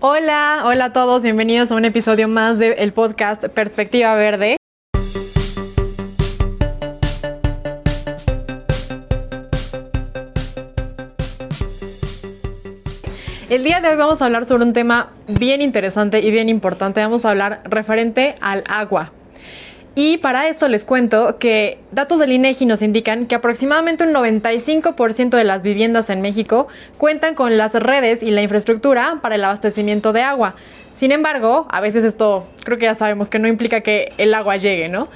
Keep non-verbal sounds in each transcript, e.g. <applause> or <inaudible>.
Hola, hola a todos, bienvenidos a un episodio más del podcast Perspectiva Verde. El día de hoy vamos a hablar sobre un tema bien interesante y bien importante. Vamos a hablar referente al agua. Y para esto les cuento que datos del INEGI nos indican que aproximadamente un 95% de las viviendas en México cuentan con las redes y la infraestructura para el abastecimiento de agua. Sin embargo, a veces esto creo que ya sabemos que no implica que el agua llegue, ¿no?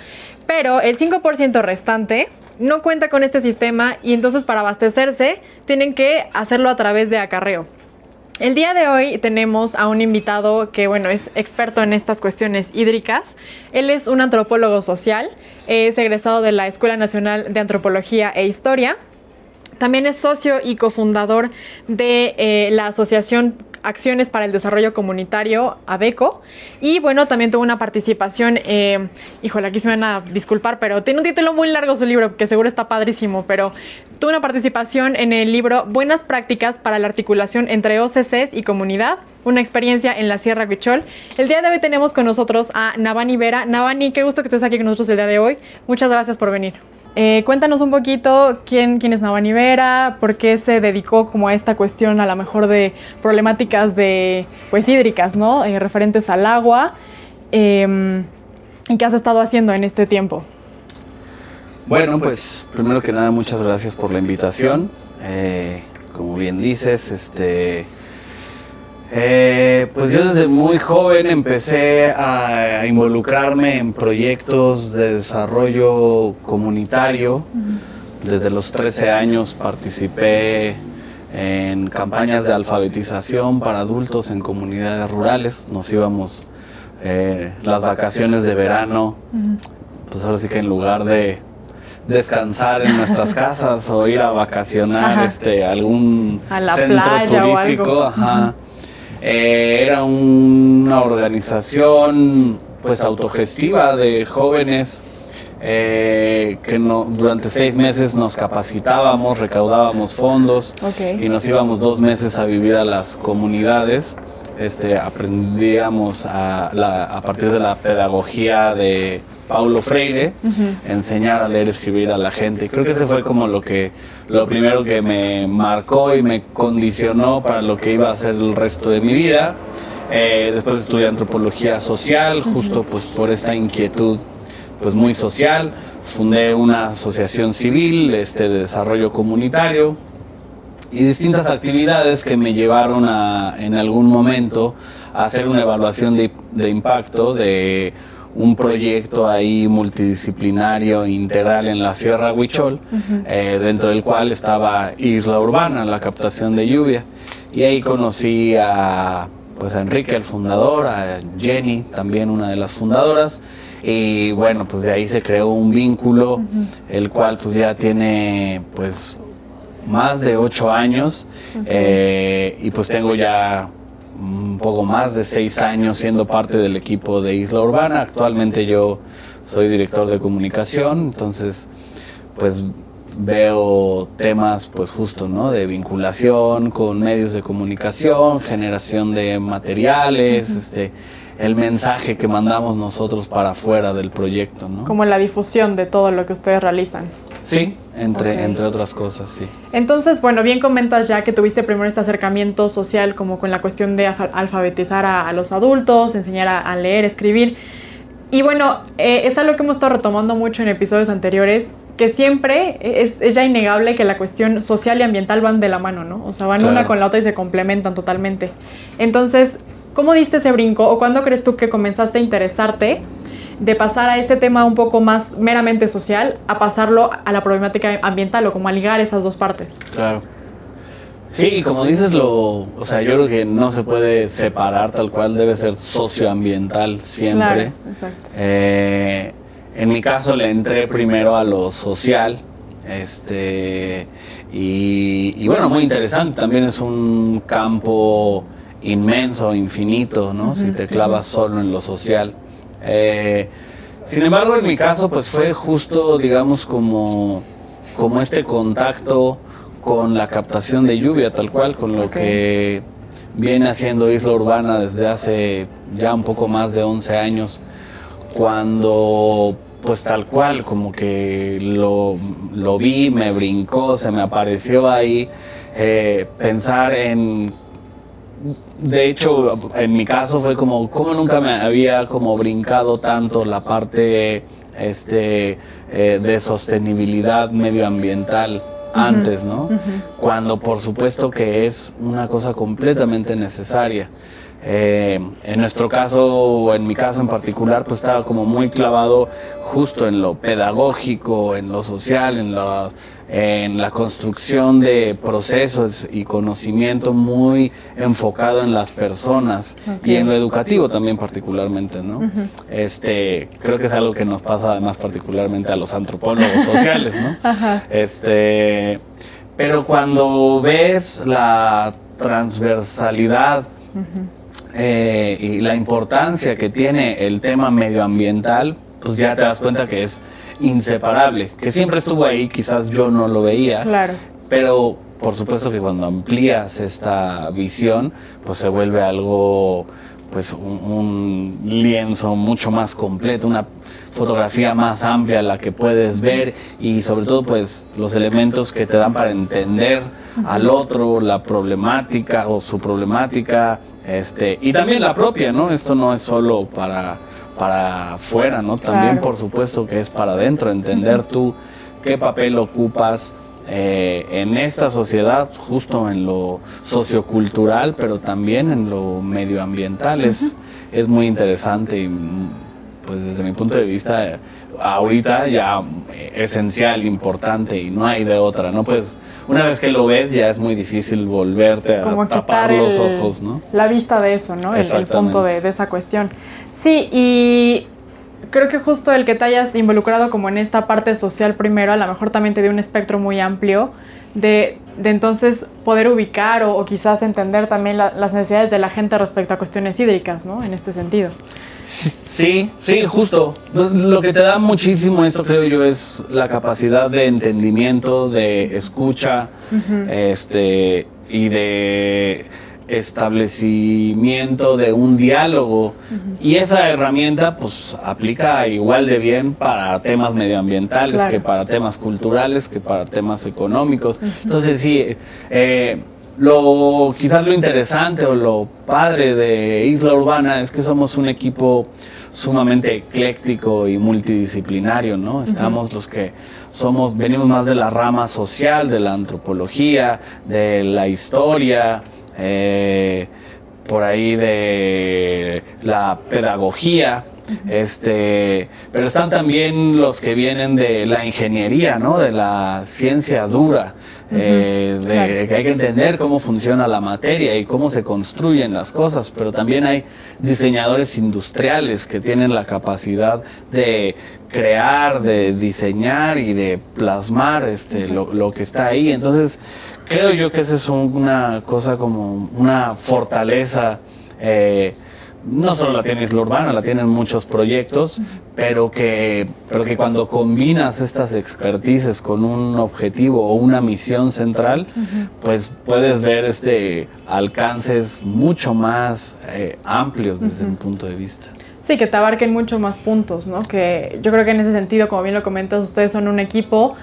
Pero el 5% restante no cuenta con este sistema y entonces para abastecerse tienen que hacerlo a través de acarreo. El día de hoy tenemos a un invitado que, bueno, es experto en estas cuestiones hídricas. Él es un antropólogo social, es egresado de la Escuela Nacional de Antropología e Historia. También es socio y cofundador de eh, la Asociación Acciones para el Desarrollo Comunitario, ABECO. Y bueno, también tuvo una participación, eh, híjole, aquí se me van a disculpar, pero tiene un título muy largo su libro, que seguro está padrísimo, pero tuvo una participación en el libro Buenas prácticas para la articulación entre OCCs y comunidad, una experiencia en la Sierra Huichol. El día de hoy tenemos con nosotros a Navani Vera. Navani, qué gusto que estés aquí con nosotros el día de hoy. Muchas gracias por venir. Eh, cuéntanos un poquito quién, quién es Navani Vera, por qué se dedicó como a esta cuestión a lo mejor de problemáticas de pues hídricas, ¿no? Eh, referentes al agua. Em, ¿Y qué has estado haciendo en este tiempo? Bueno, pues primero que nada muchas gracias por la invitación. Eh, como bien dices, este eh, pues yo desde muy joven empecé a involucrarme en proyectos de desarrollo comunitario. Desde los 13 años participé en campañas de alfabetización para adultos en comunidades rurales. Nos íbamos eh, las vacaciones de verano, pues ahora sí que en lugar de descansar en nuestras <laughs> casas o ir a vacacionar este algún a la centro playa o turístico, algo. ajá. Eh, era una organización pues autogestiva de jóvenes eh, que no, durante seis meses nos capacitábamos, recaudábamos fondos y nos íbamos dos meses a vivir a las comunidades. Este, aprendíamos a, la- a partir de la pedagogía de Paulo Freire, enseñar a leer y escribir a la gente. Creo que ese fue como lo que lo primero que me marcó y me condicionó para lo que iba a hacer el resto de mi vida. Eh, después estudié antropología social, justo pues por esta inquietud pues muy social. Fundé una asociación civil este, de desarrollo comunitario y distintas actividades que me llevaron a, en algún momento a hacer una evaluación de, de impacto de un proyecto ahí multidisciplinario integral en la Sierra Huichol, eh, dentro del cual estaba Isla Urbana, la captación de lluvia. Y ahí conocí a, pues, a Enrique, el fundador, a Jenny, también una de las fundadoras. Y bueno, pues de ahí se creó un vínculo, el cual pues ya tiene pues más de ocho años eh, y pues tengo ya un poco más de seis años siendo parte del equipo de Isla Urbana. Actualmente yo soy director de comunicación, entonces pues veo temas pues justo, ¿no? De vinculación con medios de comunicación, generación de materiales, este, el mensaje que mandamos nosotros para afuera del proyecto, ¿no? Como la difusión de todo lo que ustedes realizan. Sí, entre, entre otras cosas, sí. Entonces, bueno, bien comentas ya que tuviste primero este acercamiento social como con la cuestión de alfa- alfabetizar a, a los adultos, enseñar a, a leer, escribir. Y bueno, eh, es algo que hemos estado retomando mucho en episodios anteriores, que siempre es, es ya innegable que la cuestión social y ambiental van de la mano, ¿no? O sea, van Claro. una con la otra y se complementan totalmente. Entonces, ¿cómo diste ese brinco o cuándo crees tú que comenzaste a interesarte de pasar a este tema un poco más meramente social a pasarlo a la problemática ambiental o como a ligar esas dos partes? Claro. Sí, como dices, lo, o sea, yo creo que no se puede separar tal cual, debe ser socioambiental siempre. Claro, exacto. Eh, en mi caso le entré primero a lo social, este, y, y bueno, muy interesante, también es un campo inmenso, infinito, ¿no? Si te clavas solo en lo social. Eh, sin embargo, en mi caso, pues fue justo, digamos, como, como este contacto con la captación de lluvia, tal cual, con lo que viene haciendo Isla Urbana desde hace ya un poco más de 11 años, cuando pues tal cual, como que lo, lo vi, me brincó, se me apareció ahí, eh, pensar en de hecho, en mi caso fue como, como nunca me había como brincado tanto la parte este, eh, de sostenibilidad medioambiental antes, ¿no? Cuando por supuesto que es una cosa completamente necesaria. Eh, en nuestro caso, o en mi caso en particular, pues estaba como muy clavado justo en lo pedagógico, en lo social, en la, en la construcción de procesos y conocimiento muy enfocado en las personas y en lo educativo también particularmente, ¿no? Este, creo que es algo que nos pasa además particularmente a los antropólogos <laughs> sociales, ¿no? Este, pero cuando ves la transversalidad eh, y la importancia que tiene el tema medioambiental, pues ya te das cuenta que es inseparable, que siempre estuvo ahí, quizás yo no lo veía, claro. pero por supuesto que cuando amplías esta visión, pues se vuelve algo, pues un, lienzo mucho más completo, una fotografía más amplia la que puedes ver y sobre todo pues los elementos que te dan para entender al otro, la problemática o su problemática, este, y también la propia, ¿no? Esto no es solo para, para afuera, ¿no? También por supuesto que es para adentro, entender tú qué papel ocupas eh, en esta sociedad, justo en lo sociocultural, pero también en lo medioambiental. es, es muy interesante y pues desde mi punto de vista ahorita ya esencial, importante y no hay de otra, ¿no? Pues una vez que lo ves ya es muy difícil volverte a tapar los ojos, ¿no? La vista de eso, ¿no? El, punto de, esa cuestión. Sí, y creo que justo el que te hayas involucrado como en esta parte social primero, a lo mejor también te dio un espectro muy amplio de, de entonces poder ubicar o, quizás entender también las necesidades de la gente respecto a cuestiones hídricas, ¿no? En este sentido. Sí, sí, justo. Lo que te da muchísimo esto, creo yo, es la capacidad de entendimiento, de escucha, este, y de establecimiento de un diálogo. Y esa herramienta pues aplica igual de bien para temas medioambientales que para temas culturales que para temas económicos. Entonces sí eh, lo quizás lo interesante o lo padre de Isla Urbana es que somos un equipo sumamente ecléctico y multidisciplinario, ¿no? Estamos los que somos, venimos más de la rama social, de la antropología, de la historia, eh, por ahí de la pedagogía, este, pero están también los que vienen de la ingeniería, ¿no? De la ciencia dura, eh, de que hay que entender cómo funciona la materia y cómo se construyen las cosas, pero también hay diseñadores industriales que tienen la capacidad de crear, de diseñar y de plasmar este, lo, lo, que está ahí. Entonces, creo yo que esa es una cosa como una fortaleza. Eh, no solo la tiene Isla Urbana, la tienen muchos proyectos, pero que, pero que cuando combinas estas expertices con un objetivo o una misión central, pues puedes ver este alcances mucho más eh, amplios desde mi punto de vista. Sí, que te abarquen mucho más puntos, ¿no? Que yo creo que en ese sentido, como bien lo comentas, ustedes son un equipo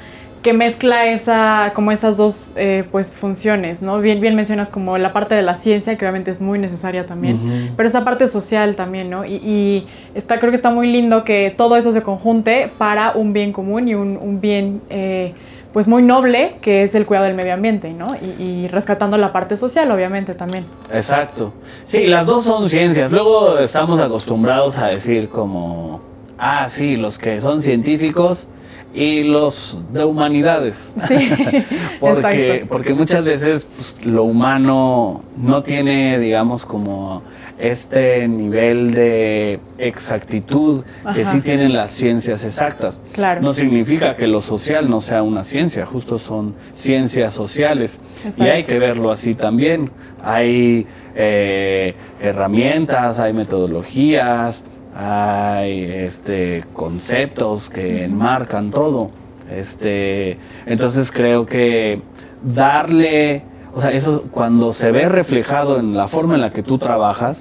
que mezcla esa, como esas dos eh, pues funciones, ¿no? Bien, bien mencionas como la parte de la ciencia, que obviamente es muy necesaria también, pero esa parte social también, ¿no? Y, está, creo que está muy lindo que todo eso se conjunte para un bien común y un, bien eh, pues muy noble, que es el cuidado del medio ambiente, ¿no? Y, y, rescatando la parte social, obviamente, también. Exacto. Sí, las dos son ciencias. Luego estamos acostumbrados a decir como, ah, sí, los que son científicos y los de humanidades. Sí, <laughs> porque, porque muchas veces pues, lo humano no tiene, digamos, como este nivel de exactitud que sí tienen las ciencias exactas. Claro. No significa que lo social no sea una ciencia, justo son ciencias sociales. Y hay que verlo así también. Hay eh, herramientas, hay metodologías, hay este, conceptos que enmarcan todo. Este, entonces creo que darle o sea, eso cuando se ve reflejado en la forma en la que tú trabajas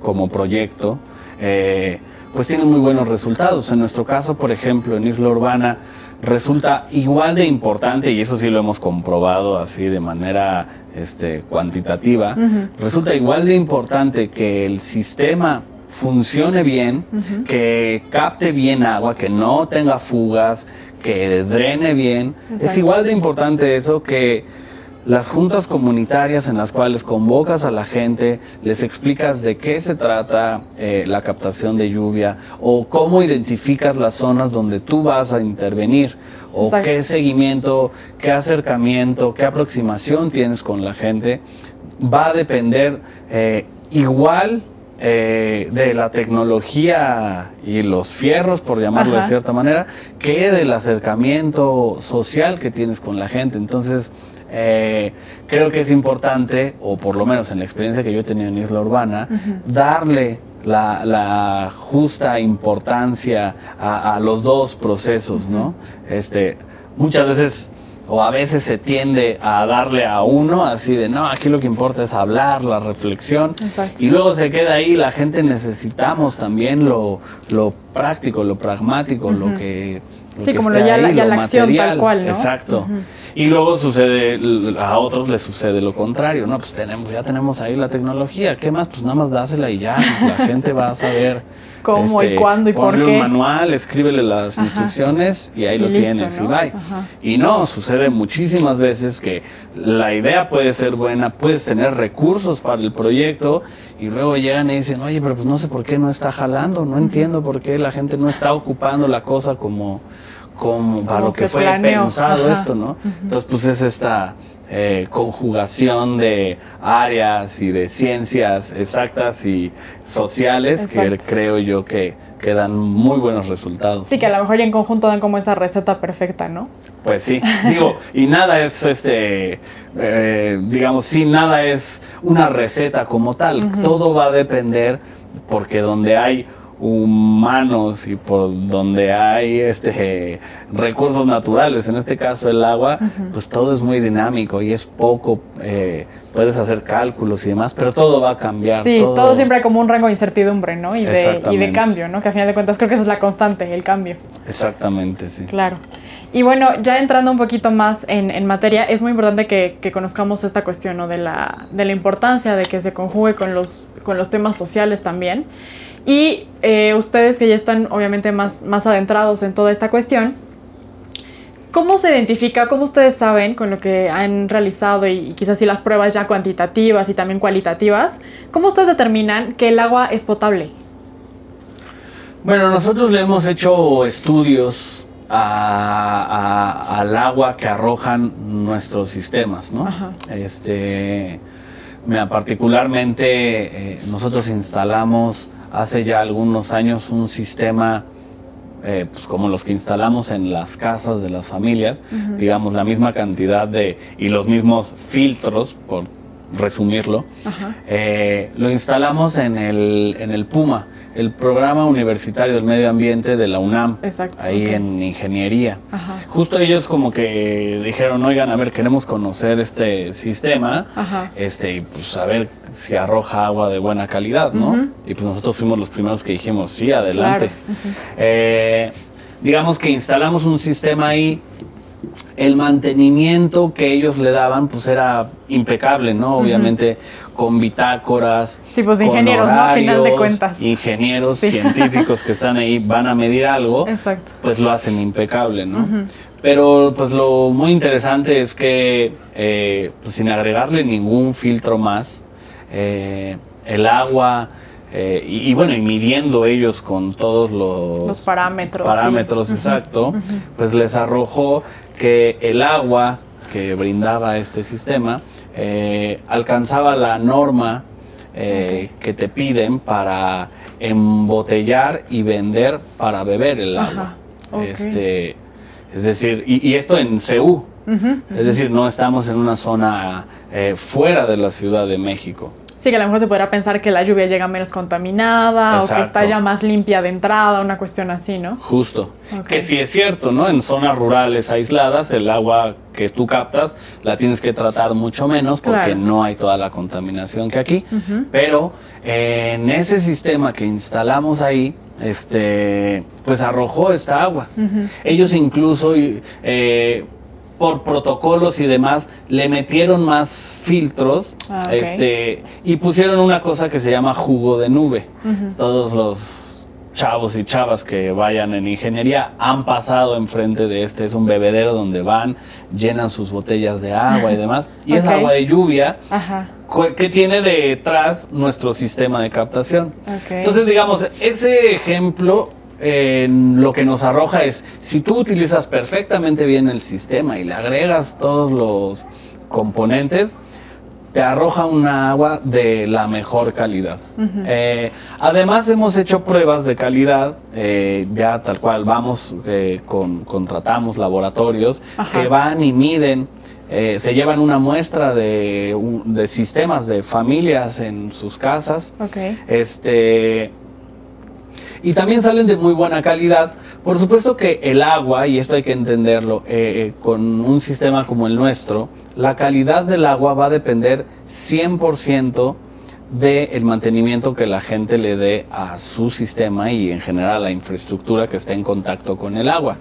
como proyecto, eh, pues tiene muy buenos resultados. En nuestro caso, por ejemplo, en Isla Urbana, resulta igual de importante, y eso sí lo hemos comprobado así de manera este, cuantitativa, resulta igual de importante que el sistema funcione bien, que capte bien agua, que no tenga fugas, que drene bien. Es igual de importante eso que las juntas comunitarias en las cuales convocas a la gente, les explicas de qué se trata eh, la captación de lluvia o cómo identificas las zonas donde tú vas a intervenir o qué seguimiento, qué acercamiento, qué aproximación tienes con la gente, va a depender eh, igual eh, de la tecnología y los fierros, por llamarlo de cierta manera, que del acercamiento social que tienes con la gente. Entonces, eh, creo que es importante, o por lo menos en la experiencia que yo he tenido en Isla Urbana, darle la, justa importancia a, los dos procesos, ¿no? Este, muchas veces o a veces se tiende a darle a uno así de no, aquí lo que importa es hablar, la reflexión y luego se queda ahí, la gente necesitamos también lo, lo práctico, lo pragmático, lo que Sí, como lo ya, la, la acción tal cual, ¿no? Exacto. Y luego sucede, a otros les sucede lo contrario, ¿no? Pues tenemos, ya tenemos ahí la tecnología, ¿qué más? Pues nada más dásela y ya, la gente va a saber <laughs> cómo y este, cuándo y por qué. un manual, escríbele las instrucciones y ahí lo tienes y bye. Y no, sucede muchísimas veces que la idea puede ser buena, puedes tener recursos para el proyecto y luego llegan y dicen, oye, pero pues no sé por qué no está jalando, no entiendo por qué la gente no está ocupando la cosa como, como para lo que fue pensado esto, ¿no? Entonces, pues es esta eh, conjugación de áreas y de ciencias exactas y sociales que creo yo que, que dan muy buenos resultados. Sí, que a lo mejor y en conjunto dan como esa receta perfecta, ¿no? Pues sí, digo, y nada es este, eh, digamos, sí, nada es una receta como tal, todo va a depender porque donde hay humanos y por donde hay este recursos naturales, en este caso el agua, pues todo es muy dinámico y es poco, eh, puedes hacer cálculos y demás, pero todo va a cambiar. Sí, todo, siempre hay como un rango de incertidumbre, ¿no? Y de, y de cambio, ¿no? Que a final de cuentas creo que esa es la constante, el cambio. Exactamente, sí. Claro. Y bueno, ya entrando un poquito más en, en materia, es muy importante que, que, conozcamos esta cuestión, ¿no? De la, de la importancia de que se conjugue con los, con los temas sociales también. Y eh, ustedes que ya están obviamente más, más adentrados en toda esta cuestión, ¿cómo se identifica, cómo ustedes saben con lo que han realizado y, quizás si las pruebas ya cuantitativas y también cualitativas, cómo ustedes determinan que el agua es potable? Bueno, nosotros le hemos hecho estudios al agua que arrojan nuestros sistemas, ¿no? Este, particularmente eh, nosotros instalamos hace ya algunos años un sistema eh, pues como los que instalamos en las casas de las familias, digamos la misma cantidad de y los mismos filtros, por resumirlo, eh, lo instalamos en el, en el Puma el programa universitario del medio ambiente de la UNAM, ahí en ingeniería. Justo ellos como que dijeron, oigan, a ver, queremos conocer este sistema, este, y pues a ver si arroja agua de buena calidad, ¿no? Y pues nosotros fuimos los primeros que dijimos, sí, adelante. Eh, digamos que instalamos un sistema ahí el mantenimiento que ellos le daban pues era impecable, ¿no? Obviamente con bitácoras. Sí, pues ingenieros, ¿no? A final de cuentas. Ingenieros, científicos que están ahí, van a medir algo, pues lo hacen impecable, ¿no? Pero pues lo muy interesante es que eh, pues, sin agregarle ningún filtro más, eh, el agua, eh, y, bueno, y midiendo ellos con todos los, parámetros. Parámetros, exacto, pues les arrojó que el agua que brindaba este sistema eh, alcanzaba la norma eh, que te piden para embotellar y vender para beber el agua. Este, es decir, y, esto en CEU, es decir, no estamos en una zona eh, fuera de la Ciudad de México. Sí, que a lo mejor se podrá pensar que la lluvia llega menos contaminada o que está ya más limpia de entrada, una cuestión así, ¿no? Justo. Que sí es cierto, ¿no? En zonas rurales aisladas el agua que tú captas la tienes que tratar mucho menos porque no hay toda la contaminación que aquí. Pero en ese sistema que instalamos ahí, este, pues arrojó esta agua. Ellos incluso eh, por protocolos y demás, le metieron más filtros ah, este, y pusieron una cosa que se llama jugo de nube. Todos los chavos y chavas que vayan en ingeniería han pasado enfrente de este, es un bebedero donde van, llenan sus botellas de agua y <laughs> demás, y es agua de lluvia que tiene detrás nuestro sistema de captación. Entonces, digamos, ese ejemplo lo que nos arroja es, si tú utilizas perfectamente bien el sistema y le agregas todos los componentes, te arroja un agua de la mejor calidad. Eh, además hemos hecho pruebas de calidad, eh, ya tal cual vamos, eh, con, contratamos laboratorios que van y miden, se llevan una muestra de, de, sistemas de familias en sus casas. Este, y también salen de muy buena calidad. Por supuesto que el agua, y esto hay que entenderlo, eh, eh, con un sistema como el nuestro, la calidad del agua va a depender 100% del mantenimiento que la gente le dé a su sistema y en general a la infraestructura que esté en contacto con el agua.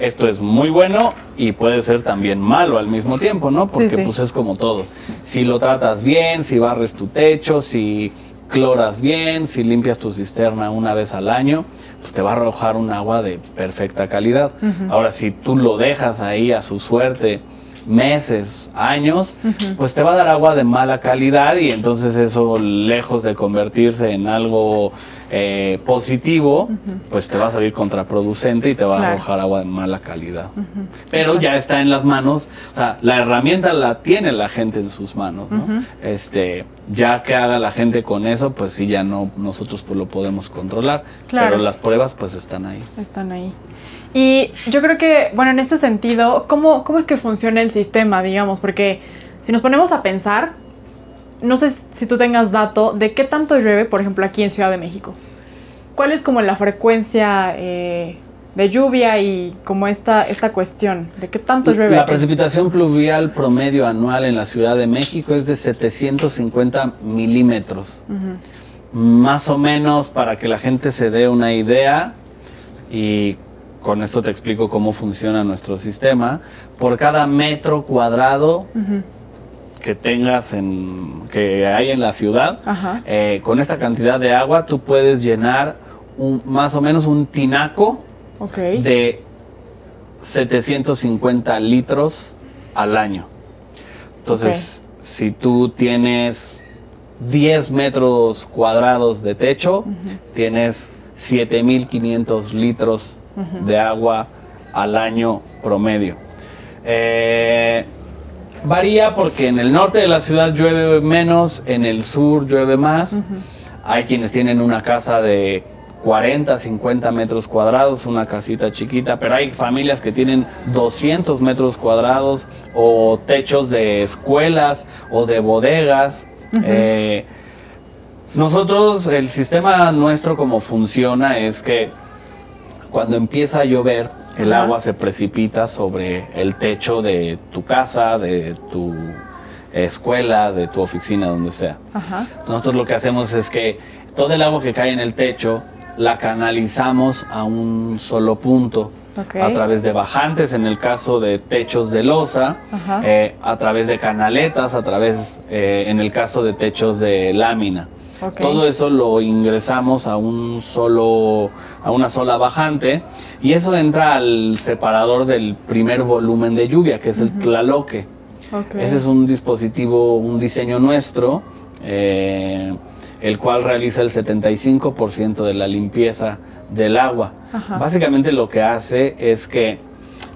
Esto es muy bueno y puede ser también malo al mismo tiempo, ¿no? Porque pues es como todo. Si lo tratas bien, si barres tu techo, si cloras bien, si limpias tu cisterna una vez al año, pues te va a arrojar un agua de perfecta calidad. Ahora, si tú lo dejas ahí a su suerte meses, años, pues te va a dar agua de mala calidad y entonces eso, lejos de convertirse en algo eh, positivo, pues te va a salir contraproducente y te va a arrojar agua de mala calidad. Pero ya está en las manos, o sea, la herramienta la tiene la gente en sus manos, ¿no? Este, ya que haga la gente con eso, pues sí, ya no, nosotros pues lo podemos controlar. Pero las pruebas pues están ahí. Están ahí. Y yo creo que, bueno, en este sentido, ¿cómo, cómo es que funciona el sistema, digamos? Porque si nos ponemos a pensar, no sé si tú tengas dato de qué tanto llueve, por ejemplo, aquí en Ciudad de México. ¿Cuál es como la frecuencia eh, de lluvia y como esta, esta cuestión de qué tanto llueve? La precipitación pluvial promedio anual en la Ciudad de México es de 750 milímetros. Más o menos para que la gente se dé una idea y con esto te explico cómo funciona nuestro sistema. Por cada metro cuadrado que tengas en que hay en la ciudad, eh, con esta cantidad de agua tú puedes llenar un, más o menos un tinaco de 750 litros al año. Entonces, si tú tienes 10 metros cuadrados de techo, tienes 7500 litros de agua al año promedio. Eh, Varía porque en el norte de la ciudad llueve menos, en el sur llueve más. Hay quienes tienen una casa de 40, 50 metros cuadrados, una casita chiquita, pero hay familias que tienen 200 metros cuadrados o techos de escuelas o de bodegas. Eh, nosotros, el sistema nuestro como funciona es que cuando empieza a llover, el agua se precipita sobre el techo de tu casa, de tu escuela, de tu oficina, donde sea. Nosotros lo que hacemos es que todo el agua que cae en el techo la canalizamos a un solo punto. a través de bajantes, en el caso de techos de losa, eh, a través de canaletas, a través, eh, en el caso de techos de lámina. Todo eso lo ingresamos a un solo, a una sola bajante y eso entra al separador del primer volumen de lluvia, que es el tlaloque. Ese es un dispositivo, un diseño nuestro, eh, el cual realiza el 75% de la limpieza del agua. Básicamente lo que hace es que,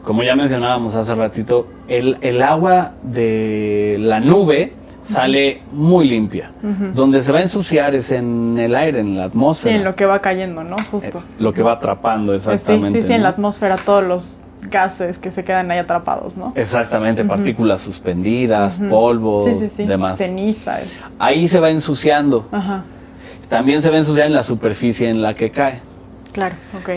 como ya mencionábamos hace ratito, el, el agua de la nube, sale muy limpia. Donde se va a ensuciar es en el aire, en la atmósfera. Sí, en lo que va cayendo, ¿no? Justo. Eh, lo que va atrapando, exactamente. Sí, sí, sí, en la atmósfera todos los gases que se quedan ahí atrapados, ¿no? Exactamente, partículas suspendidas, polvo, Sí, sí, sí. demás. Ceniza. Ahí se va ensuciando. Ajá. También se va a ensuciar en la superficie en la que cae. Claro, ok.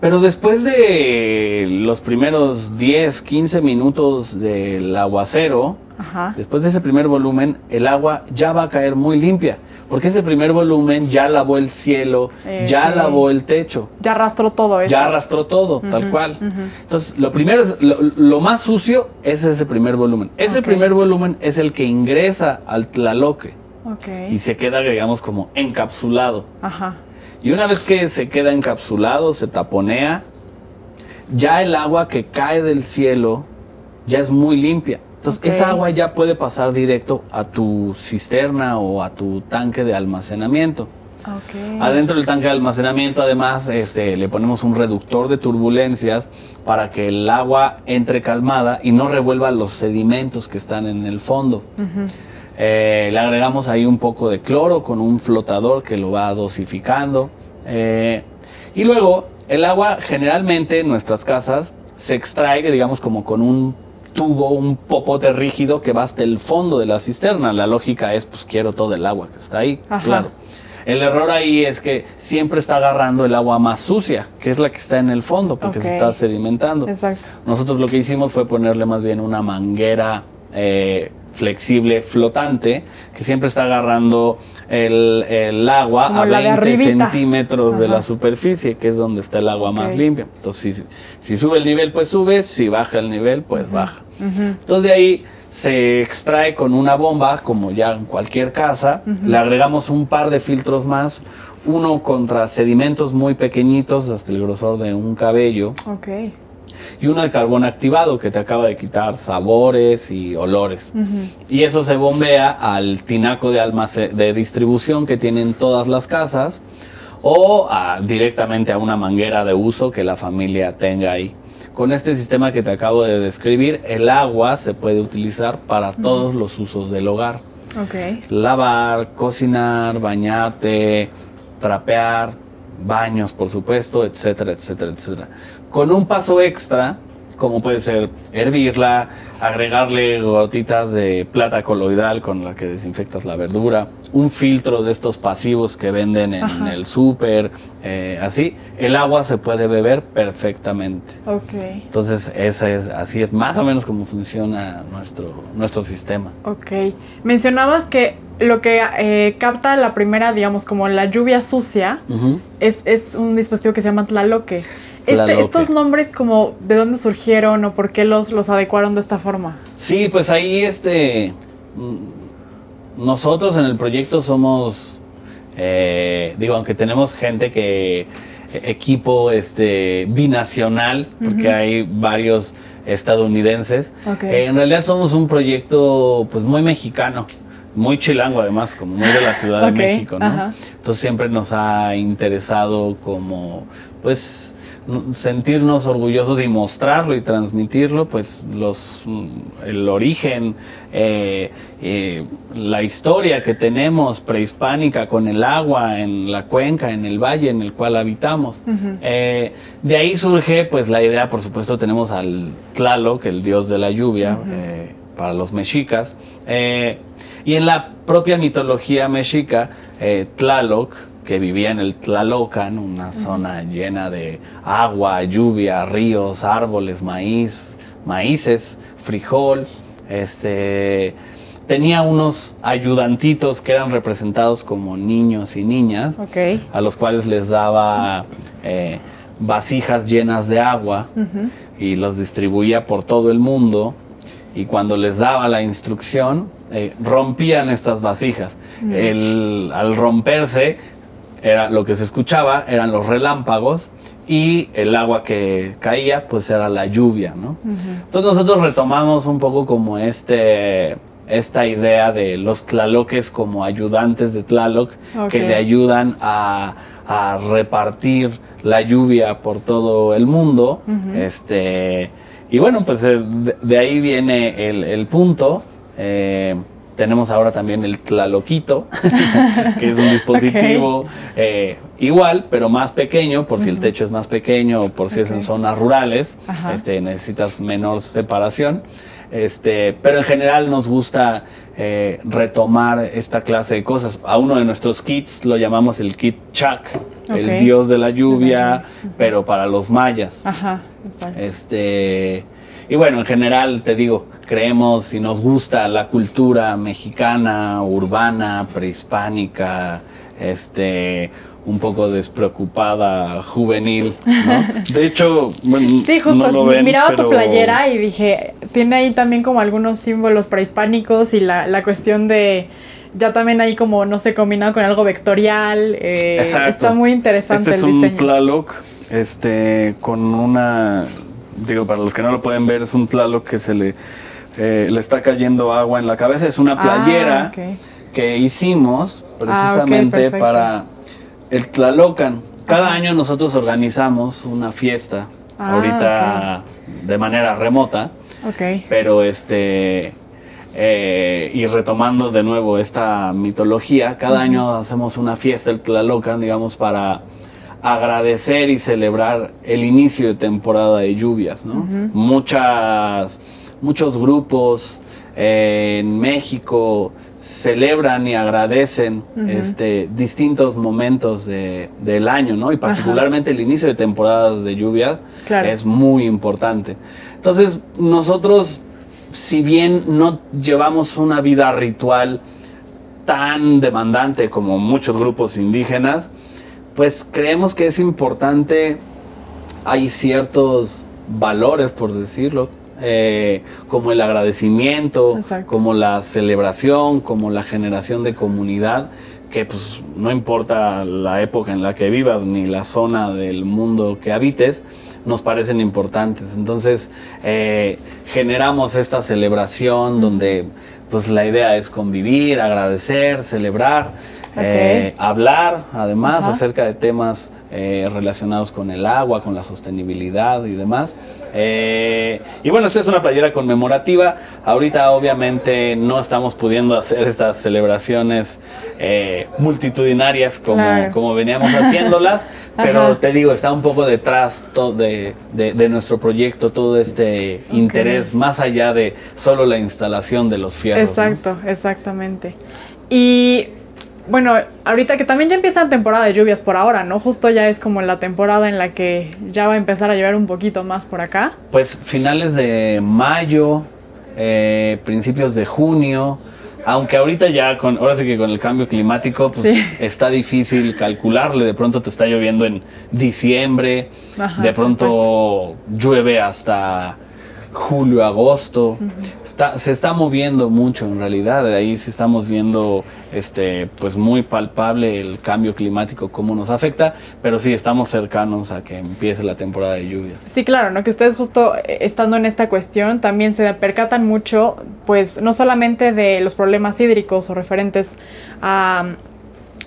Pero después de los primeros 10, 15 minutos del aguacero, Ajá. después de ese primer volumen, el agua ya va a caer muy limpia. Porque ese primer volumen ya lavó el cielo, ya Ok. lavó el techo, Ya arrastró todo eso. ya arrastró todo, tal cual. Entonces, lo primero es, lo, lo más sucio es ese primer volumen. Ese primer volumen es el que ingresa al tlaloque y Ok. se queda, digamos, como encapsulado. Ajá. Y una vez que se queda encapsulado, se taponea, ya el agua que cae del cielo ya es muy limpia. Entonces, esa agua ya puede pasar directo a tu cisterna o a tu tanque de almacenamiento. Adentro del tanque de almacenamiento, además, este, le ponemos un reductor de turbulencias para que el agua entre calmada y no revuelva los sedimentos que están en el fondo. Eh, le agregamos ahí un poco de cloro con un flotador que lo va dosificando. Eh, y luego, el agua generalmente en nuestras casas se extrae, digamos, como con un tubo, un popote rígido que va hasta el fondo de la cisterna. La lógica es, pues quiero todo el agua que está ahí, Ajá. claro. El error ahí es que siempre está agarrando el agua más sucia, que es la que está en el fondo, porque se está sedimentando. Exacto. Nosotros lo que hicimos fue ponerle más bien una manguera eh, flexible flotante que siempre está agarrando el, el agua Como a la de 20 arribita. centímetros de la superficie, que es donde está el agua más limpia. Entonces, si, si sube el nivel, pues sube, si baja el nivel, pues baja. Entonces de ahí se extrae con una bomba, como ya en cualquier casa, le agregamos un par de filtros más, uno contra sedimentos muy pequeñitos, hasta el grosor de un cabello, Ok. Y uno de carbón activado que te acaba de quitar sabores y olores. Y eso se bombea al tinaco de, de distribución que tienen todas las casas o a- directamente a una manguera de uso que la familia tenga ahí. Con este sistema que te acabo de describir, el agua se puede utilizar para todos los usos del hogar. Lavar, cocinar, bañarte, trapear, baños, por supuesto, etcétera, etcétera, etcétera. Con un paso extra, como puede ser hervirla, agregarle gotitas de plata coloidal con la que desinfectas la verdura, un filtro de estos pasivos que venden en Ajá. el súper, eh, así, el agua se puede beber perfectamente. Ok. Entonces, esa es, así es más o menos como funciona nuestro, nuestro sistema. Ok. Mencionabas que lo que eh, capta la primera, digamos, como la lluvia sucia, es, es un dispositivo que se llama Tlaloque. Este- estos nombres, como, ¿de dónde surgieron o por qué los, los adecuaron de esta forma? Sí, pues ahí este mm, nosotros en el proyecto somos eh, digo, aunque tenemos gente que equipo este binacional, porque hay varios estadounidenses, eh, en realidad somos un proyecto pues muy mexicano, muy chilango además, como muy de la Ciudad de México, ¿no? ajá. Entonces siempre nos ha interesado como pues sentirnos orgullosos y mostrarlo y transmitirlo, pues los mm, el origen, eh, eh, la historia que tenemos prehispánica con el agua en la cuenca, en el valle en el cual habitamos. Eh, de ahí surge pues la idea, por supuesto tenemos al Tlaloc, el dios de la lluvia, para los mexicas. Eh, y en la propia mitología mexica, eh, Tlaloc, que vivía en el Tlalocan, una zona llena de agua, lluvia, ríos, árboles, maíz, maíces, frijol, este tenía unos ayudantitos que eran representados como niños y niñas, a los cuales les daba eh, vasijas llenas de agua y los distribuía por todo el mundo. Y cuando les daba la instrucción eh, rompían estas vasijas. Mm. El- al romperse era lo que se escuchaba eran los relámpagos y el agua que caía pues era la lluvia, ¿no? Entonces nosotros retomamos un poco como este esta idea de los tlaloques como ayudantes de Tlaloc que le ayudan a, a repartir la lluvia por todo el mundo. Este y bueno, pues eh, de, de ahí viene el, el punto. Eh, tenemos ahora también el Tlaloquito, <laughs> que es un dispositivo eh, igual, pero más pequeño, por si el techo es más pequeño o por si es en zonas rurales, Ajá. este, necesitas menor separación. Este, pero en general nos gusta eh, retomar esta clase de cosas. A uno de nuestros kits lo llamamos el kit Chak, Ok. el dios de la lluvia, pero para los mayas. Ajá, exacto. Este, y bueno, en general te digo, creemos y nos gusta la cultura mexicana, urbana, prehispánica, este, un poco despreocupada, juvenil, ¿no? <laughs> De hecho, bueno, Sí, justo, no lo ven, miraba pero- tu playera y dije, tiene ahí también como algunos símbolos prehispánicos y la, la cuestión de, ya también ahí como, no sé, combinado con algo vectorial, eh, Exacto. está muy interesante Este es el un. Tlaloc, este, con una, digo, para los que no lo pueden ver, es un Tlaloc que se le, eh, le está cayendo agua en la cabeza. Es una playera Ah, ok. que hicimos Ah, precisamente perfecto. para el Tlalocan. Cada Ajá. año nosotros organizamos una fiesta, Ah, ahorita de manera remota, pero este eh, y retomando de nuevo esta mitología, cada año hacemos una fiesta el Tlalocan, digamos, para agradecer y celebrar el inicio de temporada de lluvias, ¿no? Muchas, muchos grupos eh, en México celebran y agradecen este, distintos momentos de- del año, ¿no? Y particularmente el inicio de temporadas de lluvia claro. es muy importante. Entonces, nosotros, si bien no llevamos una vida ritual tan demandante como muchos grupos indígenas, pues creemos que es importante, hay ciertos valores, por decirlo, eh, como el agradecimiento, Exacto. como la celebración, como la generación de comunidad, que pues no importa la época en la que vivas ni la zona del mundo que habites, nos parecen importantes. Entonces eh, generamos esta celebración donde pues la idea es convivir, agradecer, celebrar, eh, hablar además Ajá. acerca de temas eh, relacionados con el agua, con la sostenibilidad y demás. Eh, y bueno, esta es una playera conmemorativa. Ahorita obviamente no estamos pudiendo hacer estas celebraciones eh, multitudinarias como, Claro. como veníamos haciéndolas, <laughs> pero Ajá. te digo, está un poco detrás de, de- de nuestro proyecto todo este interés más allá de solo la instalación de los fierros. ¿no? Exacto, exactamente. Y bueno, ahorita que también ya empieza la temporada de lluvias por ahora, ¿no? Justo ya es como la temporada en la que ya va a empezar a llover un poquito más por acá. Pues finales de mayo, eh, principios de junio, aunque ahorita ya con, ahora sí que con el cambio climático, pues Sí. está difícil calcularle, de pronto te está lloviendo en diciembre, Ajá, de pronto llueve hasta julio, agosto. Está, se está moviendo mucho en realidad, de ahí sí estamos viendo este pues muy palpable el cambio climático, cómo nos afecta, pero sí estamos cercanos a que empiece la temporada de lluvias. Sí, claro, ¿no? Que ustedes justo eh, estando en esta cuestión también se percatan mucho, pues no solamente de los problemas hídricos o referentes a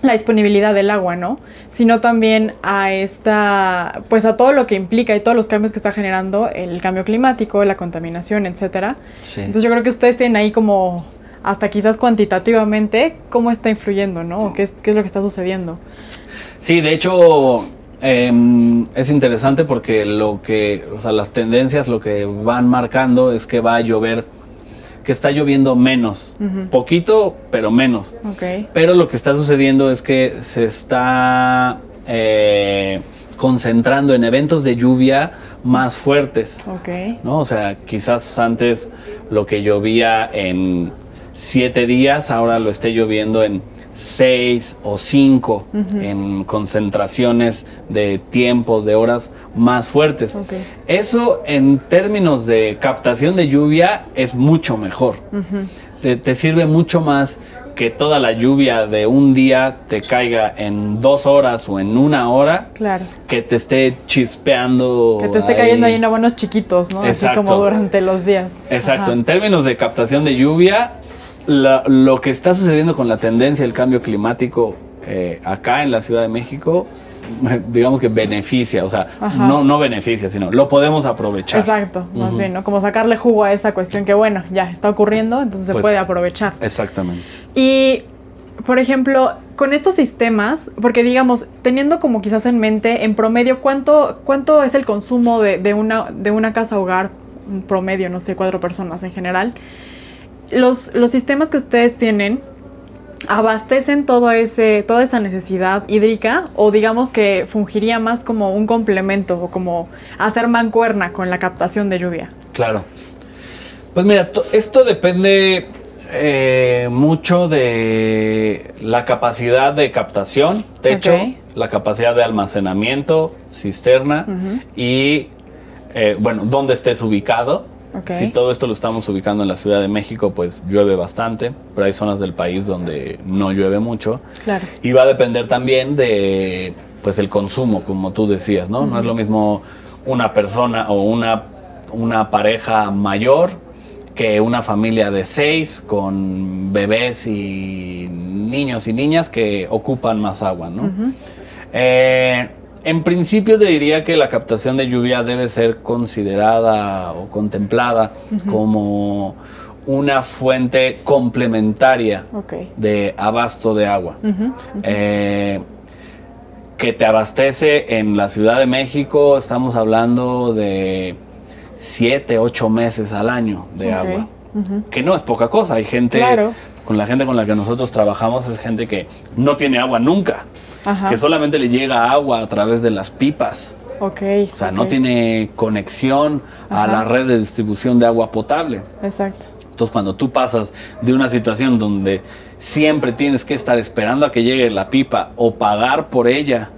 la disponibilidad del agua, ¿no? Sino también a esta, pues a todo lo que implica y todos los cambios que está generando el cambio climático, la contaminación, etcétera. Sí. Entonces yo creo que ustedes tienen ahí como hasta quizás cuantitativamente cómo está influyendo, ¿no? O qué es, qué es lo que está sucediendo. Sí, de hecho em, es interesante porque lo que, o sea, las tendencias lo que van marcando es que va a llover, que está lloviendo menos, poquito, pero menos. Ok. Pero lo que está sucediendo es que se está eh, concentrando en eventos de lluvia más fuertes. Ok. ¿no? O sea, quizás antes lo que llovía en siete días, ahora lo esté lloviendo en seis o cinco, en concentraciones de tiempos, de horas más fuertes. Eso en términos de captación de lluvia es mucho mejor. Te, te sirve mucho más que toda la lluvia de un día te caiga en dos horas o en una hora Claro. que te esté chispeando. Que te esté ahí. cayendo ahí en abonos chiquitos, ¿no? Así como durante los días. Exacto, Ajá. en términos de captación de lluvia, la- lo que está sucediendo con la tendencia del cambio climático eh, acá en la Ciudad de México, <laughs> digamos que beneficia, o sea, Ajá. no, no beneficia, sino lo podemos aprovechar. Exacto, más bien, ¿no? Como sacarle jugo a esa cuestión que, bueno, ya está ocurriendo, entonces se Pues- puede aprovechar. Exactamente. Y por ejemplo, con estos sistemas, porque digamos, teniendo como quizás en mente, en promedio, ¿cuánto, cuánto es el consumo de, de una, de una casa hogar promedio, no sé, cuatro personas en general? Los, los sistemas que ustedes tienen, abastecen todo ese, toda esa necesidad hídrica o digamos que fungiría más como un complemento o como hacer mancuerna con la captación de lluvia? Claro. Pues mira, esto depende eh, mucho de la capacidad de captación, techo, la capacidad de almacenamiento, cisterna y, eh, bueno, dónde estés ubicado. Si todo esto lo estamos ubicando en la Ciudad de México, pues llueve bastante, pero hay zonas del país donde no llueve mucho. Claro. Y va a depender también de, pues, el consumo, como tú decías, ¿no? No es lo mismo una persona o una, una pareja mayor que una familia de seis con bebés y niños y niñas que ocupan más agua, ¿no? En principio te diría que la captación de lluvia debe ser considerada o contemplada como una fuente complementaria de abasto de agua. Eh, que te abastece en la Ciudad de México, estamos hablando de 7, 8 meses al año de agua. Que no es poca cosa. Hay gente, con la gente con la que nosotros trabajamos, es gente que no tiene agua nunca que solamente le llega agua a través de las pipas. Ok. O sea, no tiene conexión a la red de distribución de agua potable. Exacto. Entonces, cuando tú pasas de una situación donde siempre tienes que estar esperando a que llegue la pipa o pagar por ella,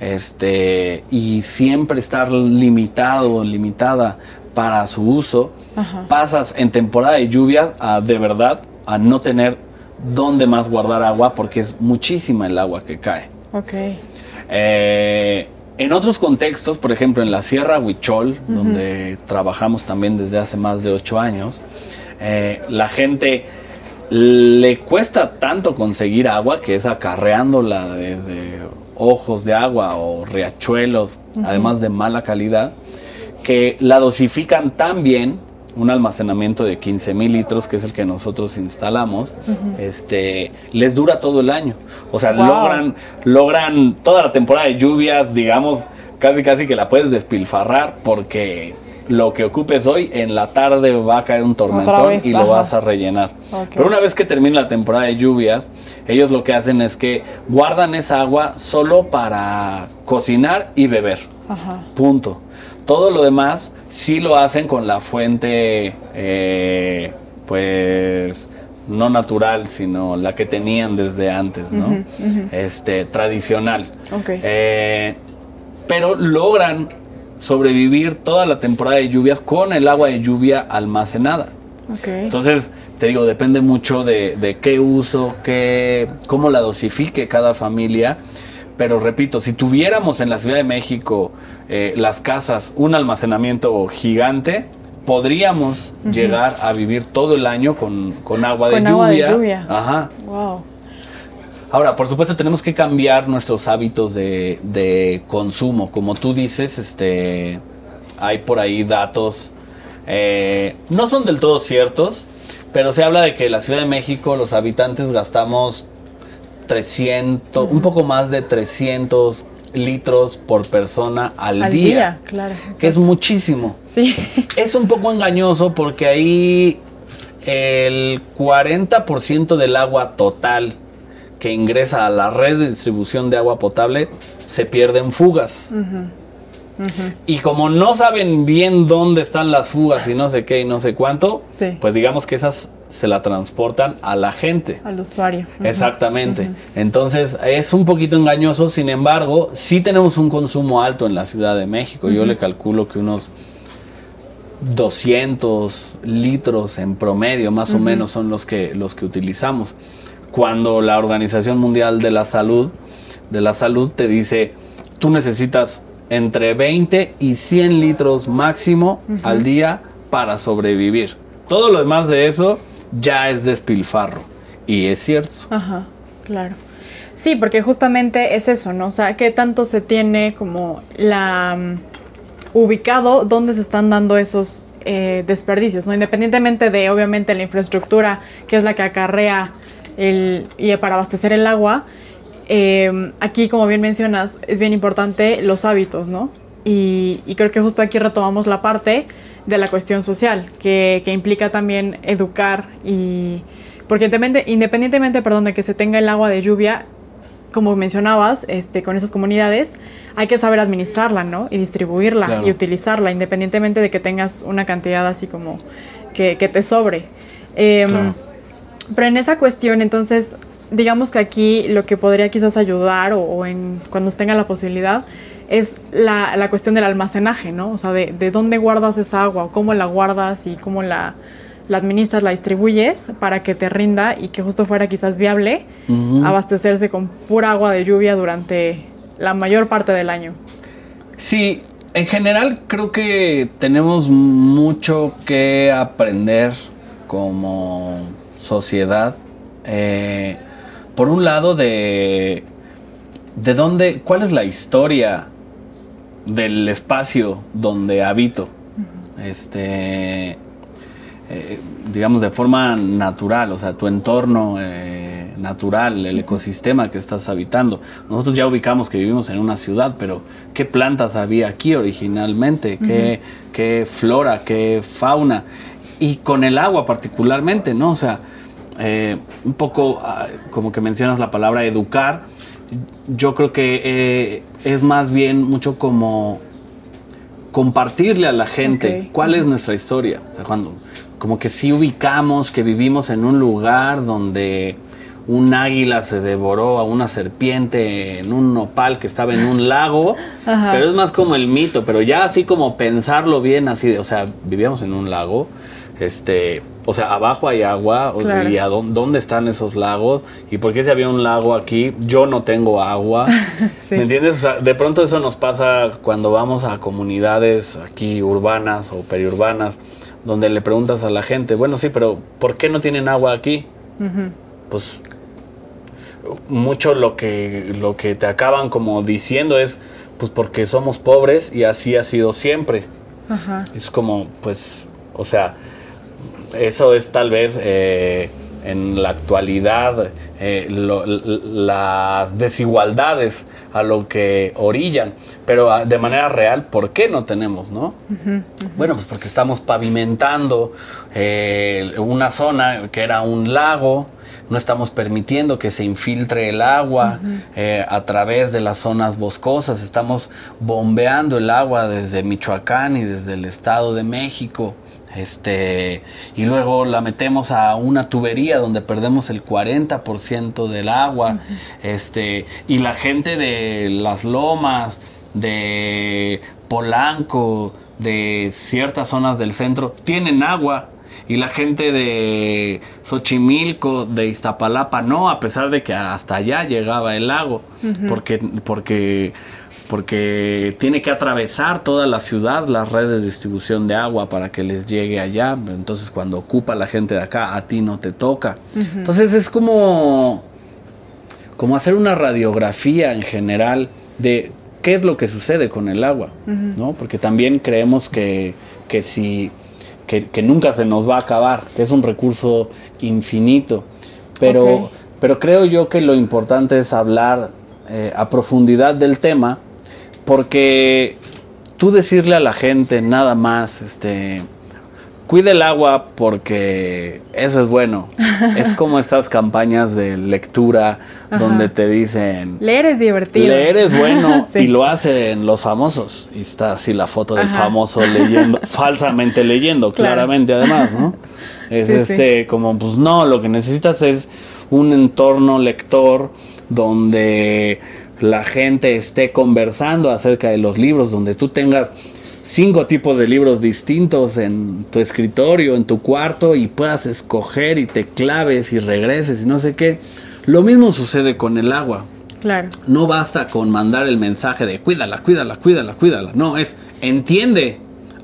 este, y siempre estar limitado o limitada para su uso, pasas en temporada de lluvia a de verdad a no tener dónde más guardar agua porque es muchísima el agua que cae. Ok. Eh, en otros contextos, por ejemplo en la Sierra Huichol, donde trabajamos también desde hace más de ocho años, eh, la gente le cuesta tanto conseguir agua que es acarreándola desde ojos de agua o riachuelos, además de mala calidad, que la dosifican tan bien un almacenamiento de 15 mil litros, que es el que nosotros instalamos, este, les dura todo el año. O sea, logran, logran toda la temporada de lluvias, digamos, casi casi que la puedes despilfarrar porque lo que ocupes hoy, en la tarde va a caer un tormentón y lo vas a rellenar. Pero una vez que termina la temporada de lluvias, ellos lo que hacen es que guardan esa agua solo para cocinar y beber. Punto. Todo lo demás sí lo hacen con la fuente, eh, pues no natural, sino la que tenían desde antes, ¿no? Este, tradicional. Eh, pero logran sobrevivir toda la temporada de lluvias con el agua de lluvia almacenada. Entonces, te digo, depende mucho de, de, qué uso, qué, cómo la dosifique cada familia. Pero repito, si tuviéramos en la Ciudad de México eh, las casas un almacenamiento gigante, podríamos llegar a vivir todo el año con, agua, de, lluvia. Ajá. Ahora, por supuesto, tenemos que cambiar nuestros hábitos de, consumo. Como tú dices, este, hay por ahí datos, eh, no son del todo ciertos, pero se habla de que en la Ciudad de México los habitantes gastamos 300, un poco más de 300 litros por persona al, día, claro, que es muchísimo. Sí. Es un poco engañoso porque ahí el 40% del agua total que ingresa a la red de distribución de agua potable se pierde en fugas. Y como no saben bien dónde están las fugas y no sé qué y no sé cuánto, pues digamos que esas se la transportan a la gente. Al usuario. Exactamente. Entonces es un poquito engañoso, sin embargo, sí tenemos un consumo alto en la Ciudad de México. Yo le calculo que unos 200 litros en promedio, más o menos, son los que, los que utilizamos. Cuando la Organización Mundial de la Salud, de la Salud te dice, tú necesitas entre 20 y 100 litros máximo al día para sobrevivir. Todo lo demás de eso ya es despilfarro. Y es cierto. Ajá, claro. Sí, porque justamente es eso, ¿no? O sea, ¿qué tanto se tiene como la... Mm, ubicado dónde se están dando esos eh, desperdicios, ¿no? Independientemente de, obviamente, la infraestructura, que es la que acarrea el, y para abastecer el agua, eh, aquí, como bien mencionas, es bien importante los hábitos, ¿no? Y, creo que justo aquí retomamos la parte de la cuestión social, que, que implica también educar y... Porque independientemente, perdón, de que se tenga el agua de lluvia, como mencionabas, este, con esas comunidades, hay que saber administrarla, ¿no? Y distribuirla y utilizarla, independientemente de que tengas una cantidad así como que, que te sobre. Em, pero en esa cuestión, entonces, digamos que aquí lo que podría quizás ayudar o, en, cuando tenga la posibilidad es la, la, cuestión del almacenaje, ¿no? O sea, de, de, dónde guardas esa agua, cómo la guardas y cómo la, la, administras, la distribuyes para que te rinda y que justo fuera quizás viable abastecerse con pura agua de lluvia durante la mayor parte del año. Sí, en general creo que tenemos mucho que aprender como sociedad. Eh, por un lado, de, de dónde, cuál es la historia del espacio donde habito. Este, eh, digamos, de forma natural, o sea, tu entorno eh, natural, el ecosistema que estás habitando. Nosotros ya ubicamos que vivimos en una ciudad, pero ¿qué plantas había aquí originalmente? ¿Qué, qué flora? ¿Qué fauna? Y con el agua particularmente, ¿no? O sea, eh, un poco, ah, como que mencionas la palabra educar, yo creo que eh, es más bien mucho como compartirle a la gente cuál es nuestra historia. O sea, cuando, como que si ubicamos que vivimos en un lugar donde un águila se devoró a una serpiente en un nopal que estaba en un lago, <laughs> pero es más como el mito, pero ya así como pensarlo bien así, de, o sea, vivíamos en un lago, este, o sea, abajo hay agua, y a dónde, están esos lagos, y por qué si había un lago aquí, yo no tengo agua, <laughs> ¿me entiendes? O sea, de pronto eso nos pasa cuando vamos a comunidades aquí urbanas o periurbanas, donde le preguntas a la gente, bueno, sí, pero ¿por qué no tienen agua aquí? Pues mucho lo que, lo que te acaban como diciendo es, pues porque somos pobres y así ha sido siempre. Es como, pues, o sea, eso es tal vez eh, en la actualidad eh, las desigualdades a lo que orillan, pero ah, de manera real, ¿por qué no tenemos, no? Bueno, pues porque estamos pavimentando eh, una zona que era un lago, no estamos permitiendo que se infiltre el agua a través de las zonas boscosas, estamos bombeando el agua desde Michoacán y desde el Estado de México este, y luego la metemos a una tubería donde perdemos el 40% del agua, este, y la gente de las lomas, de Polanco, de ciertas zonas del centro, tienen agua, y la gente de Xochimilco, de Iztapalapa, no, a pesar de que hasta allá llegaba el lago, porque, porque porque tiene que atravesar toda la ciudad la red de distribución de agua para que les llegue allá. Entonces cuando ocupa la gente de acá, a ti no te toca. Entonces es como, como hacer una radiografía en general de qué es lo que sucede con el agua, ¿no? Porque también creemos que, que si que, nunca se nos va a acabar, que es un recurso infinito. Pero, pero creo yo que lo importante es hablar eh, a profundidad del tema porque tú decirle a la gente nada más, este, cuide el agua porque eso es bueno. <laughs> es como estas campañas de lectura donde te dicen... Leer es divertido. Leer es bueno <laughs> y lo hacen los famosos. Y está así la foto del famoso leyendo, <laughs> falsamente leyendo, claramente además, ¿no? Es este, como, pues no, lo que necesitas es un entorno lector donde la gente esté conversando acerca de los libros, donde tú tengas cinco tipos de libros distintos en tu escritorio, en tu cuarto y puedas escoger y te claves y regreses y no sé qué. Lo mismo sucede con el agua. Claro. No basta con mandar el mensaje de cuídala, cuídala, cuídala, cuídala. No, es entiende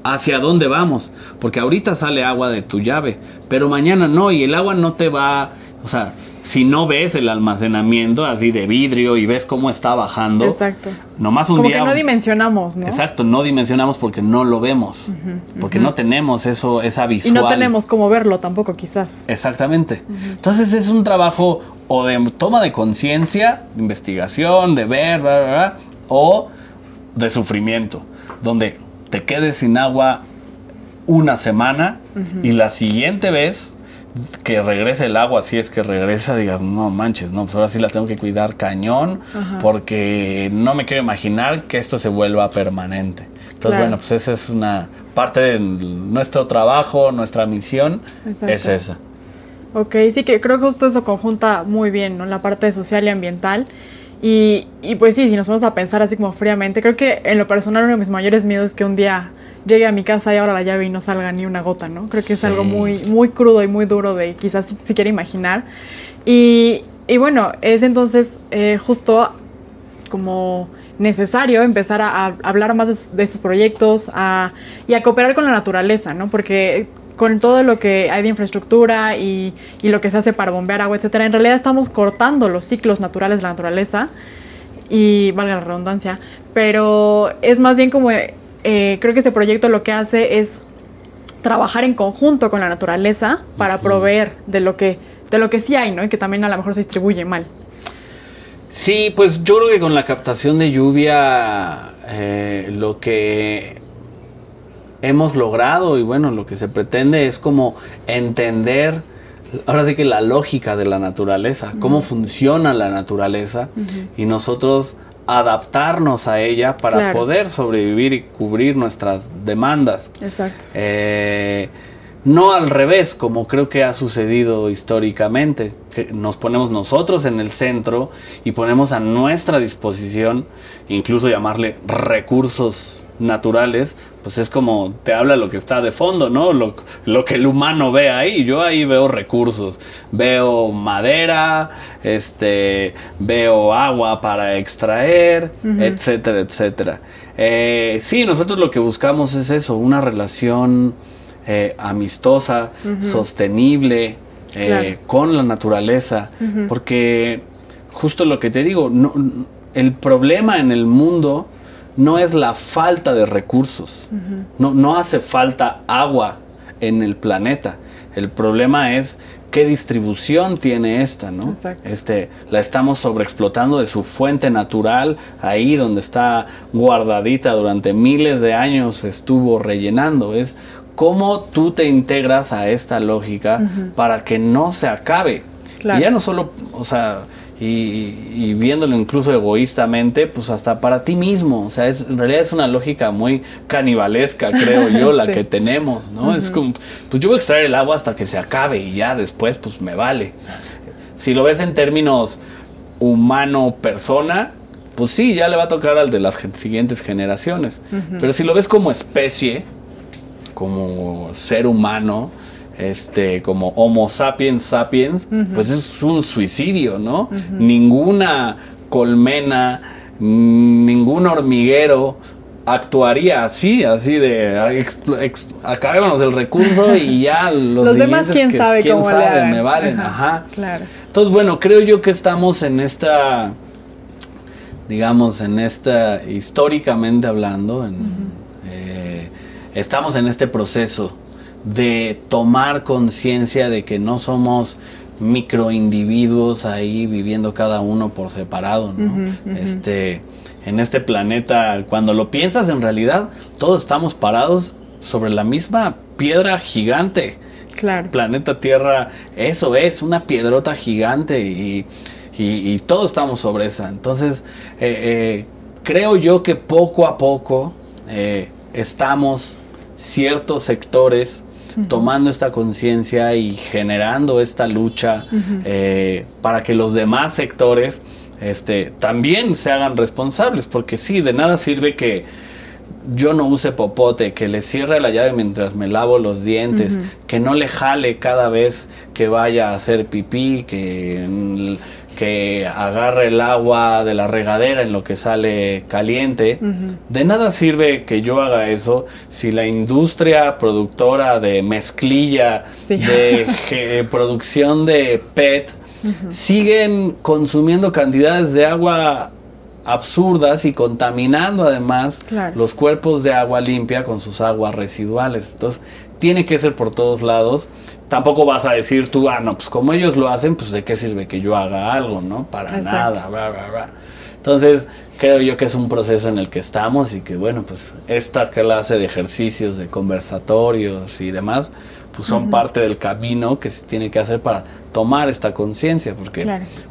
hacia dónde vamos, porque ahorita sale agua de tu llave, pero mañana no, y el agua no te va, o sea, si no ves el almacenamiento así de vidrio y ves cómo está bajando, Exacto. nomás un Como día... que no dimensionamos, ¿no? Exacto, no dimensionamos porque no lo vemos, porque no tenemos eso, esa Y visual. no tenemos cómo verlo tampoco, quizás. Exactamente. Entonces es un trabajo o de toma de conciencia, de investigación, de ver, bla, bla, bla, o de sufrimiento, donde te quedes sin agua una semana y la siguiente vez que regrese el agua, si es que regresa, digas, no manches, no, pues ahora sí la tengo que cuidar cañón, Ajá. porque no me quiero imaginar que esto se vuelva permanente. Entonces, Claro. bueno, pues esa es una parte de nuestro trabajo, nuestra misión, Exacto. es esa. Ok, sí que creo que justo eso conjunta muy bien, ¿no? La parte social y ambiental. Y, y pues sí, si nos vamos a pensar así como fríamente, creo que en lo personal uno de mis mayores miedos es que un día llegue a mi casa y abra la llave y no salga ni una gota, ¿no? Creo que es Sí. algo muy, muy crudo y muy duro de quizás si, siquiera imaginar. Y, y bueno, es entonces eh, justo como necesario empezar a, a hablar más de, de estos proyectos a- y a cooperar con la naturaleza, ¿no? Porque con todo lo que hay de infraestructura y, y lo que se hace para bombear agua, etcétera, en realidad estamos cortando los ciclos naturales de la naturaleza y valga la redundancia, pero es más bien como eh, creo que este proyecto lo que hace es trabajar en conjunto con la naturaleza para proveer de lo que de lo que sí hay, ¿no? Y que también a lo mejor se distribuye mal. Sí, pues yo creo que con la captación de lluvia eh, lo que hemos logrado y bueno, lo que se pretende es como entender ahora sí que la lógica de la naturaleza, cómo funciona la naturaleza y nosotros adaptarnos a ella para Claro. poder sobrevivir y cubrir nuestras demandas. Exacto. Eh, no al revés, como creo que ha sucedido históricamente, que nos ponemos nosotros en el centro y ponemos a nuestra disposición, incluso llamarle recursos naturales, pues es como te habla lo que está de fondo, ¿no? Lo, lo que el humano ve ahí. Yo ahí veo recursos, veo madera, este, veo agua para extraer, etcétera, etcétera. Eh, sí, nosotros lo que buscamos es eso, una relación eh, amistosa, sostenible, eh, Claro. con la naturaleza, porque justo lo que te digo, no, el problema en el mundo no es la falta de recursos, no, no hace falta agua en el planeta, el problema es qué distribución tiene esta, ¿no? Exacto. Este, la estamos sobreexplotando de su fuente natural, ahí donde está guardadita durante miles de años estuvo rellenando, es cómo tú te integras a esta lógica para que no se acabe. Claro. Y ya no solo, o sea, y, y viéndolo incluso egoístamente, pues hasta para ti mismo. O sea, es, en realidad es una lógica muy canibalesca, creo yo, <laughs> la Sí. que tenemos, ¿no? Es como, pues yo voy a extraer el agua hasta que se acabe y ya después, pues me vale. Si lo ves en términos humano-persona, pues sí, ya le va a tocar al de las siguientes generaciones. Pero si lo ves como especie, como ser humano, este, como Homo sapiens sapiens, pues es un suicidio, ¿no? Ninguna colmena, ningún hormiguero actuaría así, así de "Ay, explo- ex- acabémonos el recurso y <laughs> ya los, Los demás, quién que- sabe quién cómo le sabe, hagan. me valen, ajá. Claro. Entonces, bueno, creo yo que estamos en esta, digamos, en esta, históricamente hablando, en, eh, estamos en este proceso de tomar conciencia de que no somos microindividuos ahí viviendo cada uno por separado, ¿no? Este, en este planeta, cuando lo piensas, en realidad todos estamos parados sobre la misma piedra gigante Claro. planeta Tierra, eso es, una piedrota gigante y, y- y todos estamos sobre esa. Entonces, eh, eh, creo yo que poco a poco eh, estamos ciertos sectores Tomando esta conciencia y generando esta lucha eh, para que los demás sectores este, también se hagan responsables, porque sí, de nada sirve que yo no use popote, que le cierre la llave mientras me lavo los dientes, que no le jale cada vez que vaya a hacer pipí, que, que agarre el agua de la regadera en lo que sale caliente. De nada sirve que yo haga eso si la industria productora de mezclilla, de producción de PET, siguen consumiendo cantidades de agua absurdas y contaminando además los cuerpos de agua limpia con sus aguas residuales. Entonces, tiene que ser por todos lados. Tampoco vas a decir tú, ah, no, pues como ellos lo hacen, pues de qué sirve que yo haga algo, ¿no? Para nada, Entonces, creo yo que es un proceso en el que estamos y que, bueno, pues esta clase de ejercicios, de conversatorios y demás, pues son parte del camino que se tiene que hacer para tomar esta conciencia, porque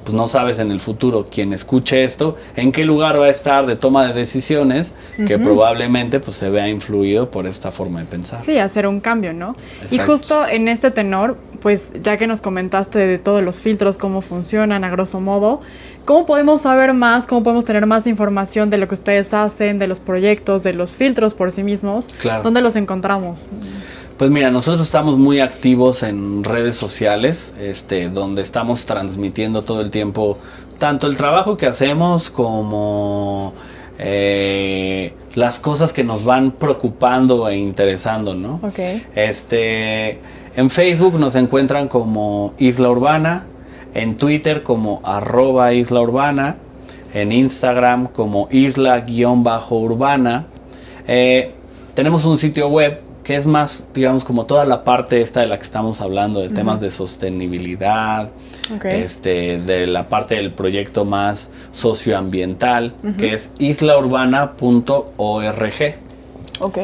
pues no sabes en el futuro quien escuche esto, en qué lugar va a estar de toma de decisiones que probablemente pues se vea influido por esta forma de pensar. Sí, hacer un cambio, ¿no? Y justo en este tenor, pues ya que nos comentaste de todos los filtros, cómo funcionan a grosso modo, ¿cómo podemos saber más, cómo podemos tener más información de lo que ustedes hacen, de los proyectos, de los filtros por sí mismos? Claro. ¿Dónde los encontramos? Pues mira, nosotros estamos muy activos en redes sociales, este, donde estamos transmitiendo todo el tiempo tanto el trabajo que hacemos como eh, las cosas que nos van preocupando e interesando, ¿no? Okay. Este, en Facebook nos encuentran como Isla Urbana, en Twitter como arroba Isla Urbana, en Instagram como isla-urbana. Eh, tenemos un sitio web que es más, digamos, como toda la parte esta de la que estamos hablando, de temas de sostenibilidad, este, de la parte del proyecto más socioambiental, que es islaurbana.org. Ok.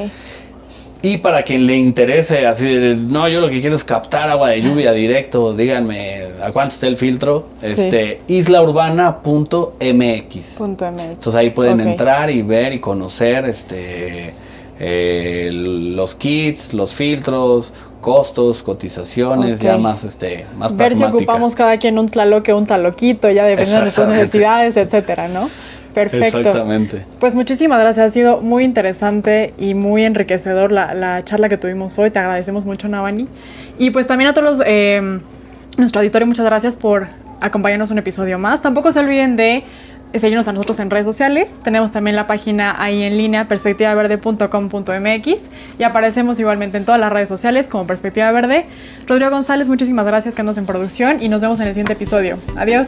Y para quien le interese, así, no, yo lo que quiero es captar agua de lluvia <laughs> directo, díganme a cuánto está el filtro, este, islaurbana.mx. Entonces ahí pueden entrar y ver y conocer, este eh, los kits, los filtros, costos, cotizaciones, ya más este más Ver si ocupamos cada quien un tlaloque o un taloquito, ya dependiendo de nuestras necesidades, etcétera, ¿no? Perfecto. Exactamente. Pues muchísimas gracias, ha sido muy interesante y muy enriquecedor la, la charla que tuvimos hoy, te agradecemos mucho Navani. Y pues también a todos los, eh, nuestro auditorio, muchas gracias por acompañarnos un episodio más. Tampoco se olviden de seguirnos a nosotros en redes sociales. Tenemos también la página ahí en línea perspectivaverde.com.mx y aparecemos igualmente en todas las redes sociales como Perspectiva Verde. Rodrigo González, muchísimas gracias que andas en producción y nos vemos en el siguiente episodio. Adiós.